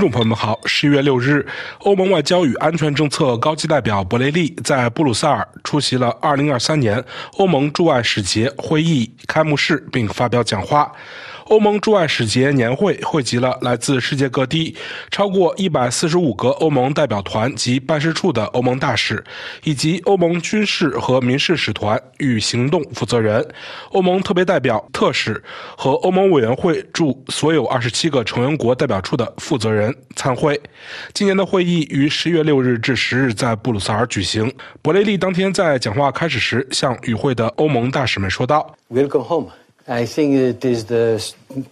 众朋友们好，十一月六日，欧盟外交与安全政策高级代表博雷利在布鲁塞尔出席了二零二三年欧盟驻外使节会议开幕式，并发表讲话。欧盟驻外使节年会汇集了来自世界各地超过一百四十五个欧盟代表团及办事处的欧盟大使，以及欧盟军事和民事使团与行动负责人、欧盟特别代表、特使和欧盟委员会驻所有二十七个成员国代表处的负责人参会。今年的会议于十月六日至十日在布鲁塞尔举行。博雷利当天在讲话开始时向与会的欧盟大使们说道：“Welcome home.” I think it is the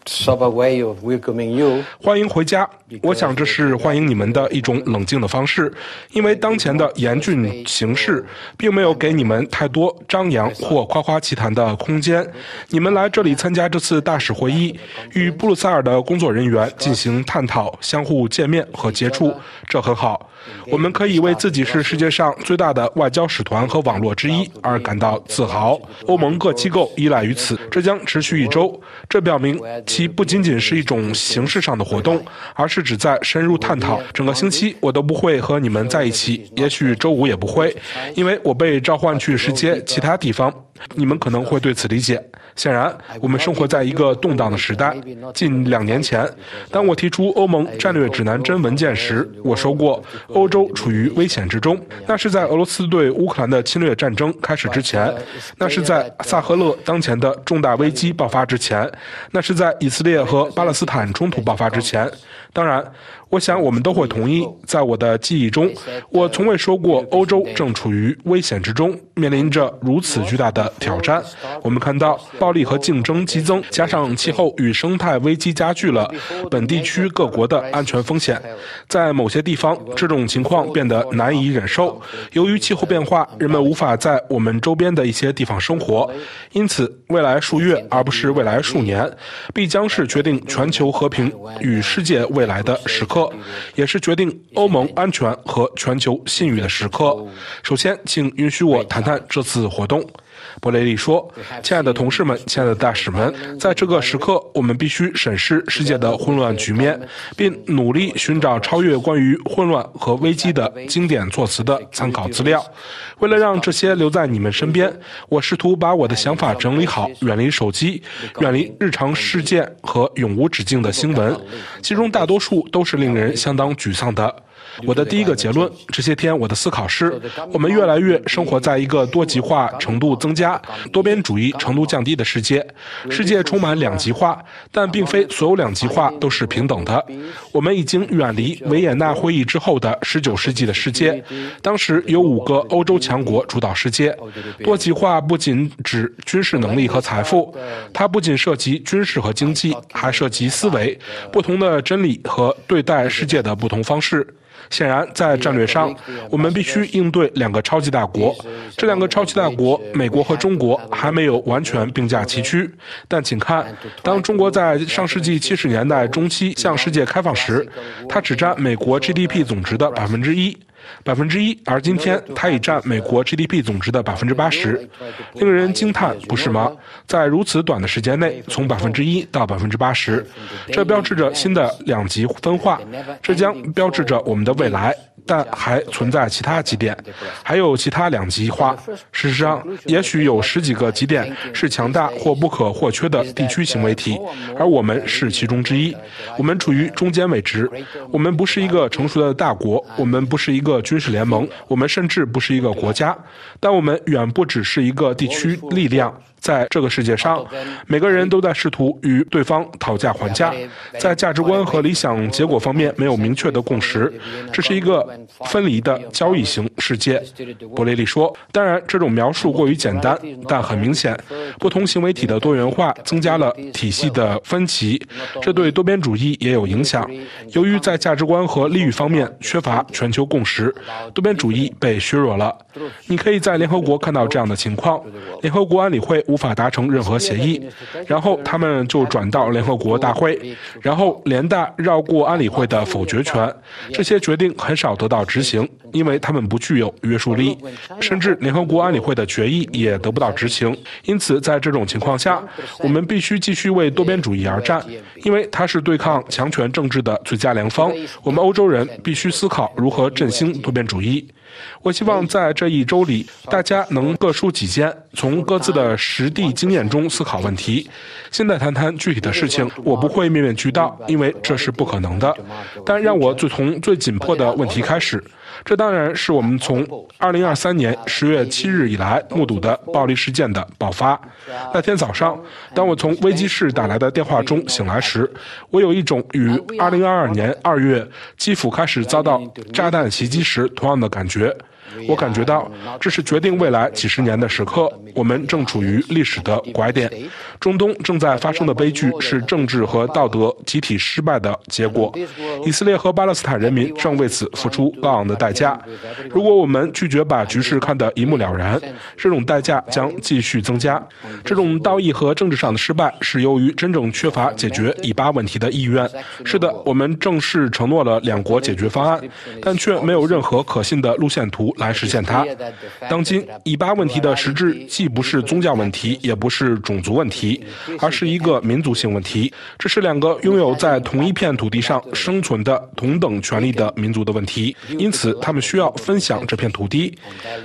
sober way of welcoming you. 欢迎回家。我想这是欢迎你们的一种冷静的方式，因为当前的严峻形势并没有给你们太多张扬或夸夸其谈的空间。你们来这里参加这次大使会议，与布鲁塞尔的工作人员进行探讨、相互见面和接触，这很好。我们可以为自己是世界上最大的外交使团和网络之一而感到自豪。欧盟各机构依赖于此，这将。持续一周，这表明其不仅仅是一种形式上的活动，而是旨在深入探讨。整个星期我都不会和你们在一起，也许周五也不会，因为我被召唤去世界其他地方。你们可能会对此理解。显然，我们生活在一个动荡的时代。近两年前，当我提出欧盟战略指南针文件时，我说过欧洲处于危险之中。那是在俄罗斯对乌克兰的侵略战争开始之前，那是在萨赫勒当前的重大危机爆发之前，那是在以色列和巴勒斯坦冲突爆发之前。当然，我想我们都会同意，在我的记忆中，我从未说过欧洲正处于危险之中，面临着如此巨大的挑战。我们看到暴力和竞争激增，加上气候与生态危机加剧了本地区各国的安全风险。在某些地方，这种情况变得难以忍受。由于气候变化，人们无法在我们周边的一些地方生活，因此未来数月而不是未来数年，必将是决定全球和平与世界。未来的时刻，也是决定欧盟安全和全球信誉的时刻。首先，请允许我谈谈这次活动。博雷利说：“亲爱的同事们，亲爱的大使们，在这个时刻，我们必须审视世界的混乱局面，并努力寻找超越关于混乱和危机的经典措辞的参考资料。为了让这些留在你们身边，我试图把我的想法整理好，远离手机，远离日常事件和永无止境的新闻，其中大多数都是令人相当沮丧的。”我的第一个结论，这些天我的思考是：我们越来越生活在一个多极化程度增加、多边主义程度降低的世界。世界充满两极化，但并非所有两极化都是平等的。我们已经远离维也纳会议之后的十九世纪的世界，当时有五个欧洲强国主导世界。多极化不仅指军事能力和财富，它不仅涉及军事和经济，还涉及思维、不同的真理和对待世界的不同方式。显然，在战略上，我们必须应对两个超级大国。这两个超级大国，美国和中国，还没有完全并驾齐驱。但请看，当中国在上世纪七十年代中期向世界开放时，它只占美国 GDP 总值的百分之一。百分之一，而今天它已占美国 GDP 总值的百分之八十，令人惊叹，不是吗？在如此短的时间内，从百分之一到百分之八十，这标志着新的两极分化，这将标志着我们的未来。但还存在其他极点，还有其他两极化。事实上，也许有十几个极点是强大或不可或缺的地区行为体，而我们是其中之一。我们处于中间位置，我们不是一个成熟的大国，我们不是一个军事联盟，我们甚至不是一个国家，但我们远不只是一个地区力量。在这个世界上，每个人都在试图与对方讨价还价，在价值观和理想结果方面没有明确的共识。这是一个分离的交易型世界，博雷利说。当然，这种描述过于简单，但很明显，不同行为体的多元化增加了体系的分歧，这对多边主义也有影响。由于在价值观和利益方面缺乏全球共识，多边主义被削弱了。你可以在联合国看到这样的情况，联合国安理会。无法达成任何协议，然后他们就转到联合国大会，然后联大绕过安理会的否决权，这些决定很少得到执行。因为他们不具有约束力，甚至联合国安理会的决议也得不到执行。因此，在这种情况下，我们必须继续为多边主义而战，因为它是对抗强权政治的最佳良方。我们欧洲人必须思考如何振兴多边主义。我希望在这一周里，大家能各抒己见，从各自的实地经验中思考问题。现在谈谈具体的事情，我不会面面俱到，因为这是不可能的。但让我最从最紧迫的问题开始。这当然是我们从2023年10月7日以来目睹的暴力事件的爆发。那天早上，当我从危机室打来的电话中醒来时，我有一种与2022年2月基辅开始遭到炸弹袭击时同样的感觉。我感觉到这是决定未来几十年的时刻，我们正处于历史的拐点。中东正在发生的悲剧是政治和道德集体失败的结果。以色列和巴勒斯坦人民正为此付出高昂的代价。如果我们拒绝把局势看得一目了然，这种代价将继续增加。这种道义和政治上的失败是由于真正缺乏解决以巴问题的意愿。是的，我们正式承诺了两国解决方案，但却没有任何可信的路线图。来实现它。当今以巴问题的实质既不是宗教问题，也不是种族问题，而是一个民族性问题。这是两个拥有在同一片土地上生存的同等权利的民族的问题，因此他们需要分享这片土地。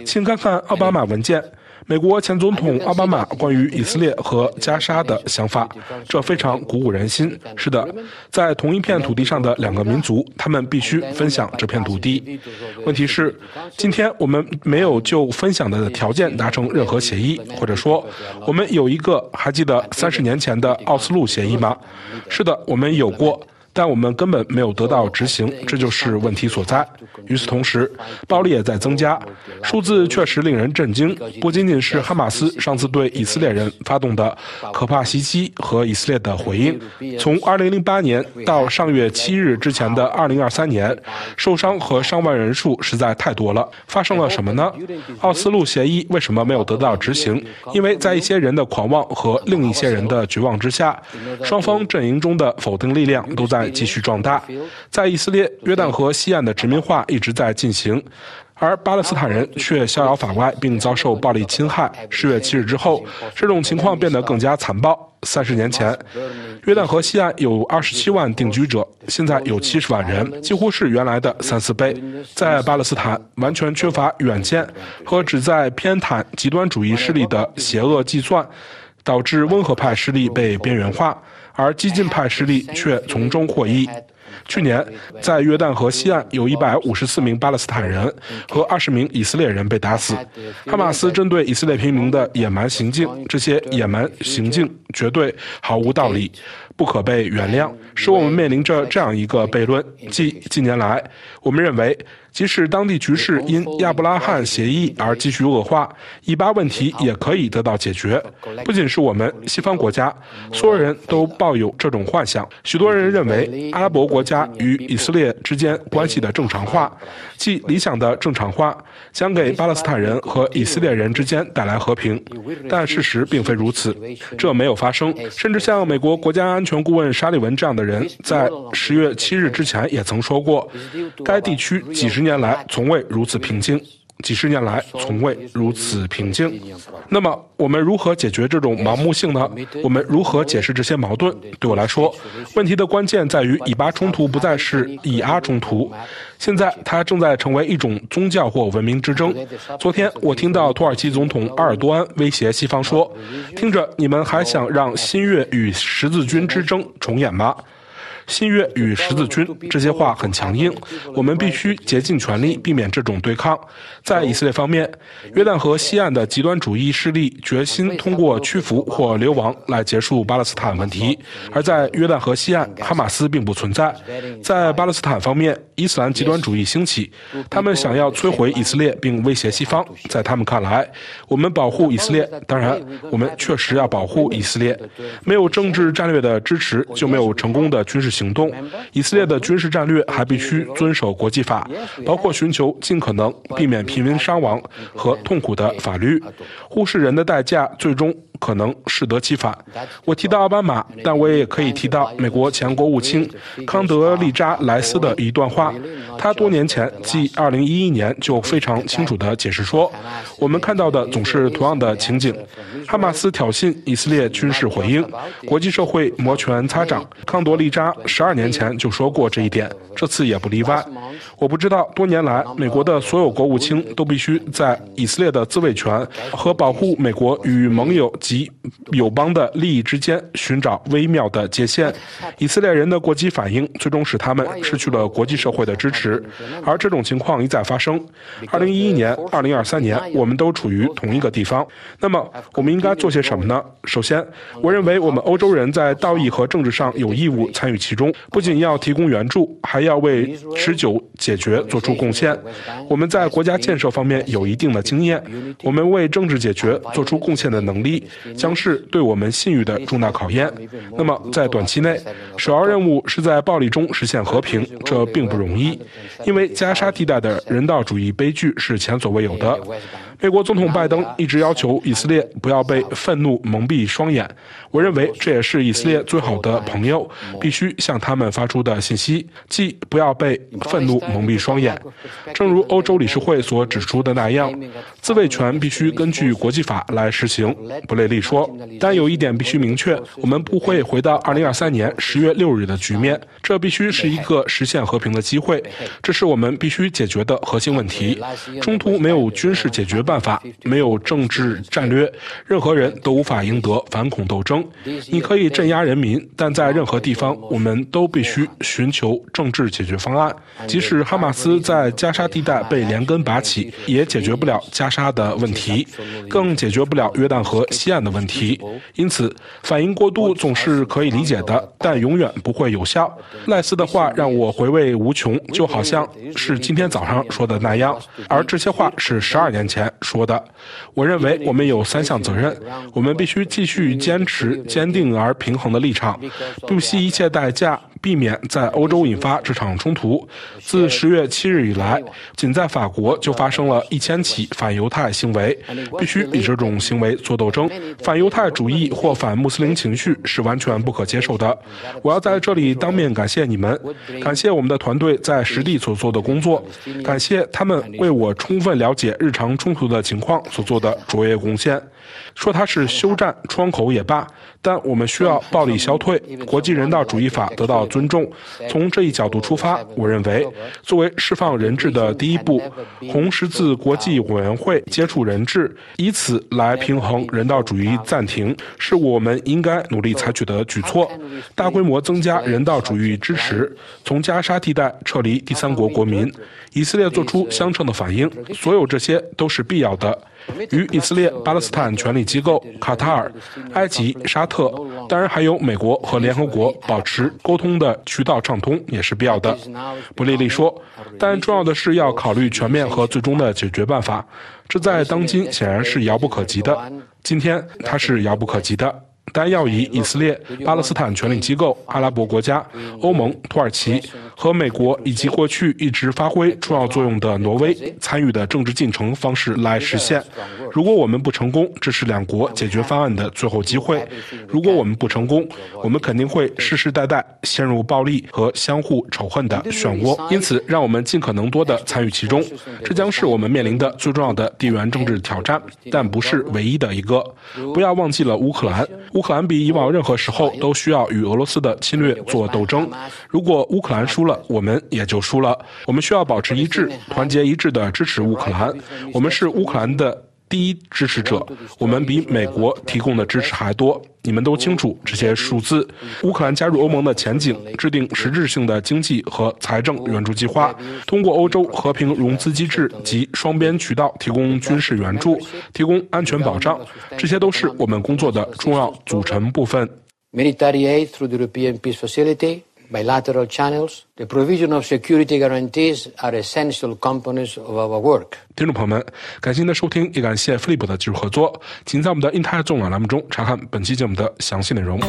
请看看奥巴马文件。美国前总统奥巴马关于以色列和加沙的想法，这非常鼓舞人心。是的，在同一片土地上的两个民族，他们必须分享这片土地。问题是，今天我们没有就分享的条件达成任何协议，或者说，我们有一个还记得三十年前的奥斯陆协议吗？是的，我们有过。但我们根本没有得到执行，这就是问题所在。与此同时，暴力也在增加，数字确实令人震惊。不仅仅是哈马斯上次对以色列人发动的可怕袭击和以色列的回应，从2008年到上月7日之前的2023年，受伤和伤亡人数实在太多了。发生了什么呢？奥斯陆协议为什么没有得到执行？因为在一些人的狂妄和另一些人的绝望之下，双方阵营中的否定力量都在。继续壮大，在以色列、约旦河西岸的殖民化一直在进行，而巴勒斯坦人却逍遥法外，并遭受暴力侵害。十月七日之后，这种情况变得更加残暴。三十年前，约旦河西岸有二十七万定居者，现在有七十万人，几乎是原来的三四倍。在巴勒斯坦，完全缺乏远见和旨在偏袒极端主义势力的邪恶计算，导致温和派势力被边缘化。而激进派势力却从中获益。去年，在约旦河西岸，有一百五十四名巴勒斯坦人和二十名以色列人被打死。哈马斯针对以色列平民的野蛮行径，这些野蛮行径绝对毫无道理。不可被原谅，使我们面临着这样一个悖论：即近年来，我们认为，即使当地局势因亚伯拉罕协议而继续恶化，以巴问题也可以得到解决。不仅是我们西方国家，所有人都抱有这种幻想。许多人认为，阿拉伯国家与以色列之间关系的正常化，即理想的正常化，将给巴勒斯坦人和以色列人之间带来和平。但事实并非如此，这没有发生。甚至像美国国家安。安全顾问沙利文这样的人，在十月七日之前也曾说过，该地区几十年来从未如此平静，几十年来从未如此平静。那么，我们如何解决这种盲目性呢？我们如何解释这些矛盾？对我来说，问题的关键在于以巴冲突不再是以阿冲突，现在它正在成为一种宗教或文明之争。昨天，我听到土耳其总统埃尔多安威胁西方说：“听着，你们还想让新月与十字军之争重演吗？”新月与十字军这些话很强硬，我们必须竭尽全力避免这种对抗。在以色列方面，约旦河西岸的极端主义势力决心通过屈服或流亡来结束巴勒斯坦问题；而在约旦河西岸，哈马斯并不存在。在巴勒斯坦方面，伊斯兰极端主义兴起，他们想要摧毁以色列并威胁西方。在他们看来，我们保护以色列，当然，我们确实要保护以色列。没有政治战略的支持，就没有成功的军事。行动，以色列的军事战略还必须遵守国际法，包括寻求尽可能避免平民伤亡和痛苦的法律。忽视人的代价，最终。可能适得其反。我提到奥巴马，但我也可以提到美国前国务卿康德利扎莱斯的一段话。他多年前，即2011年，就非常清楚地解释说：“我们看到的总是同样的情景，哈马斯挑衅，以色列军事回应，国际社会摩拳擦掌。”康德利扎十二年前就说过这一点，这次也不例外。我不知道多年来，美国的所有国务卿都必须在以色列的自卫权和保护美国与盟友及友邦的利益之间寻找微妙的界限。以色列人的过激反应最终使他们失去了国际社会的支持，而这种情况一再发生。二零一一年、二零二三年，我们都处于同一个地方。那么，我们应该做些什么呢？首先，我认为我们欧洲人在道义和政治上有义务参与其中，不仅要提供援助，还要为持久。解决做出贡献。我们在国家建设方面有一定的经验，我们为政治解决做出贡献的能力将是对我们信誉的重大考验。那么，在短期内，首要任务是在暴力中实现和平，这并不容易，因为加沙地带的人道主义悲剧是前所未有的。美国总统拜登一直要求以色列不要被愤怒蒙蔽双眼，我认为这也是以色列最好的朋友必须向他们发出的信息，即不要被愤怒蒙蔽双眼。正如欧洲理事会所指出的那样，自卫权必须根据国际法来实行。布雷利说，但有一点必须明确：我们不会回到2023年10月6日的局面，这必须是一个实现和平的机会，这是我们必须解决的核心问题。冲突没有军事解决。办法没有政治战略，任何人都无法赢得反恐斗争。你可以镇压人民，但在任何地方，我们都必须寻求政治解决方案。即使哈马斯在加沙地带被连根拔起，也解决不了加沙的问题，更解决不了约旦河西岸的问题。因此，反应过度总是可以理解的，但永远不会有效。赖斯的话让我回味无穷，就好像是今天早上说的那样，而这些话是十二年前。说的，我认为我们有三项责任：我们必须继续坚持坚定而平衡的立场，不惜一切代价。避免在欧洲引发这场冲突。自十月七日以来，仅在法国就发生了一千起反犹太行为，必须与这种行为作斗争。反犹太主义或反穆斯林情绪是完全不可接受的。我要在这里当面感谢你们，感谢我们的团队在实地所做的工作，感谢他们为我充分了解日常冲突的情况所做的卓越贡献。说它是休战窗口也罢，但我们需要暴力消退，国际人道主义法得到尊重。从这一角度出发，我认为，作为释放人质的第一步，红十字国际委员会接触人质，以此来平衡人道主义暂停，是我们应该努力采取的举措。大规模增加人道主义支持，从加沙地带撤离第三国国民，以色列做出相称的反应，所有这些都是必要的。与以色列、巴勒斯坦权力机构、卡塔尔、埃及、沙特，当然还有美国和联合国保持沟通的的渠道畅通也是必要的。布利利说，但重要的是要考虑全面和最终的解决办法，这在当今显然是遥不可及的。今天它是遥不可及的。但要以以色列、巴勒斯坦权力机构、阿拉伯国家、欧盟、土耳其和美国以及过去一直发挥重要作用的挪威参与的政治进程方式来实现。如果我们不成功，这是两国解决方案的最后机会。如果我们不成功，我们肯定会世世代代陷入暴力和相互仇恨的漩涡。因此，让我们尽可能多地参与其中。这将是我们面临的最重要的地缘政治挑战，但不是唯一的一个。不要忘记了乌克兰。乌克兰比以往任何时候都需要与俄罗斯的侵略做斗争。如果乌克兰输了，我们也就输了。我们需要保持一致，团结一致的支持乌克兰。我们是乌克兰的。第一支持者，我们比美国提供的支持还多。你们都清楚这些数字。乌克兰加入欧盟的前景，制定实质性的经济和财政援助计划，通过欧洲和平融资机制及双边渠道提供军事援助，提供安全保障，这些都是我们工作的重要组成部分。Bilateral channels, the provision of security guarantees are essential components of our work. 听众朋友们，感谢您的收听，也感谢飞利浦的技术合作。请在我们的 Intar 纵览栏目中查看本期节目的详细内容。